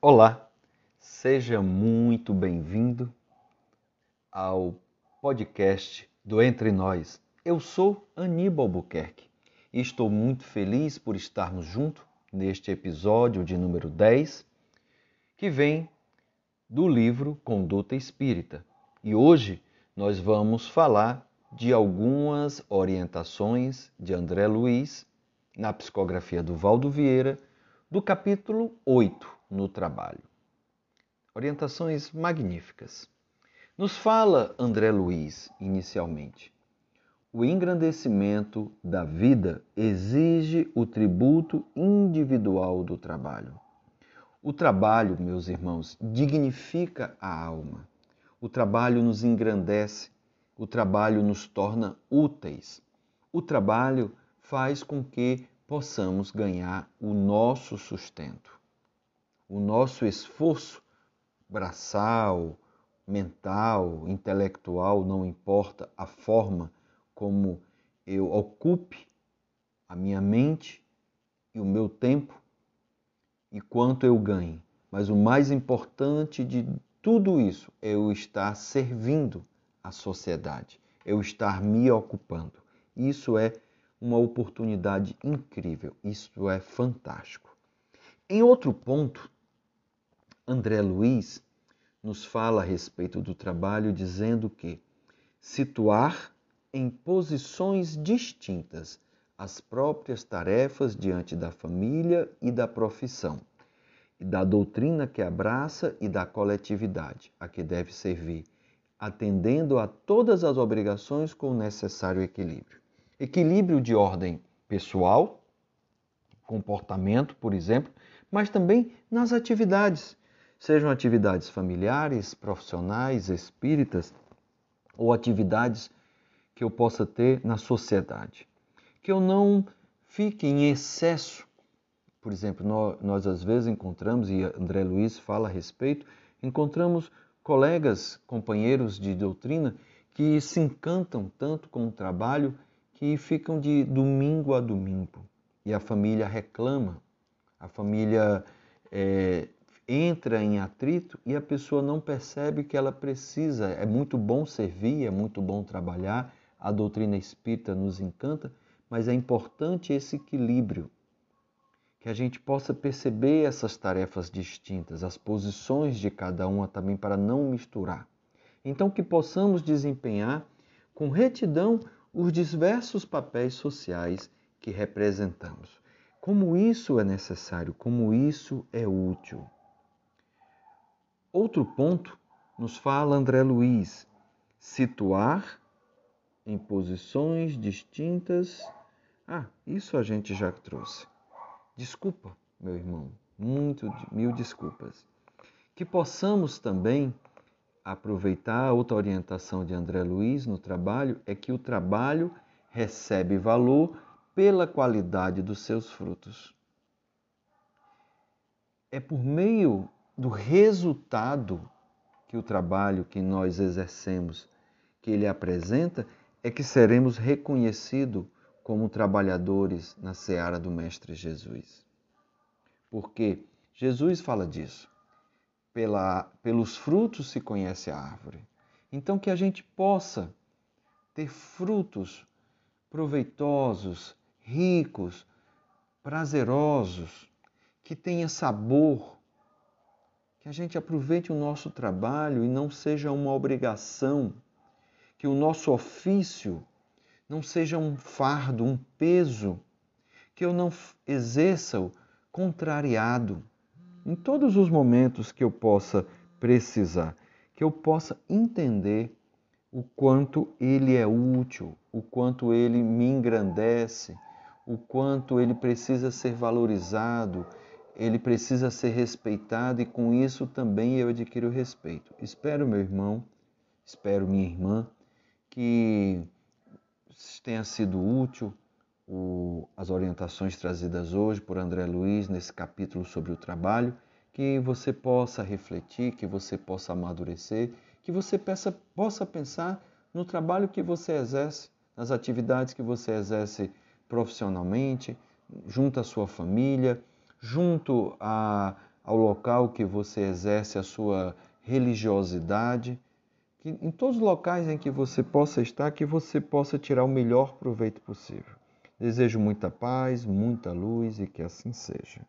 Olá, seja muito bem-vindo ao podcast do Entre Nós. Eu sou Aníbal Albuquerque e estou muito feliz por estarmos juntos neste episódio de número 10, que vem do livro Conduta Espírita. E hoje nós vamos falar de algumas orientações de André Luiz na psicografia do Valdo Vieira, do capítulo 8, no trabalho. Orientações magníficas. Nos fala André Luiz, inicialmente. O engrandecimento da vida exige o tributo individual do trabalho. O trabalho, meus irmãos, dignifica a alma. O trabalho nos engrandece, o trabalho nos torna úteis. O trabalho faz com que possamos ganhar o nosso sustento. O nosso esforço braçal, mental, intelectual, não importa a forma como eu ocupe a minha mente e o meu tempo e quanto eu ganhe. Mas o mais importante de tudo isso é eu estar servindo a sociedade, eu estar me ocupando. Isso é uma oportunidade incrível, isso é fantástico. Em outro ponto, André Luiz nos fala a respeito do trabalho dizendo que situar em posições distintas as próprias tarefas diante da família e da profissão, e da doutrina que abraça e da coletividade a que deve servir, atendendo a todas as obrigações com o necessário equilíbrio. Equilíbrio de ordem pessoal, comportamento, por exemplo, mas também nas atividades, sejam atividades familiares, profissionais, espíritas ou atividades que eu possa ter na sociedade. Que eu não fique em excesso. Por exemplo, nós, nós às vezes encontramos, e André Luiz fala a respeito, encontramos colegas, companheiros de doutrina que se encantam tanto com o trabalho que ficam de domingo a domingo. E a família reclama, a família é, entra em atrito e a pessoa não percebe que ela precisa. É muito bom servir, é muito bom trabalhar, a doutrina espírita nos encanta, mas é importante esse equilíbrio, que a gente possa perceber essas tarefas distintas, as posições de cada uma também para não misturar. Então, que possamos desempenhar com retidão os diversos papéis sociais que representamos. Como isso é necessário, como isso é útil. Outro ponto nos fala André Luiz: situar em posições distintas ah, isso a gente já trouxe. Desculpa, meu irmão, muito mil desculpas. Que possamos também aproveitar outra orientação de André Luiz no trabalho é que o trabalho recebe valor pela qualidade dos seus frutos. É por meio do resultado que o trabalho que nós exercemos, que ele apresenta, é que seremos reconhecidos como trabalhadores na seara do Mestre Jesus. Porque Jesus fala disso. Pela, pelos frutos se conhece a árvore. Então, que a gente possa ter frutos proveitosos, ricos, prazerosos, que tenha sabor, que a gente aproveite o nosso trabalho e não seja uma obrigação, que o nosso ofício não seja um fardo, um peso, que eu não exerça-o contrariado em todos os momentos que eu possa precisar, que eu possa entender o quanto ele é útil, o quanto ele me engrandece, o quanto ele precisa ser valorizado, ele precisa ser respeitado e com isso também eu adquiro respeito. Espero, meu irmão, espero, minha irmã, que tenha sido útil o, as orientações trazidas hoje por André Luiz nesse capítulo sobre o trabalho, que você possa refletir, que você possa amadurecer, que você peça, possa pensar no trabalho que você exerce, nas atividades que você exerce profissionalmente, junto à sua família, junto a, ao local que você exerce a sua religiosidade, que em todos os locais em que você possa estar, que você possa tirar o melhor proveito possível. Desejo muita paz, muita luz e que assim seja.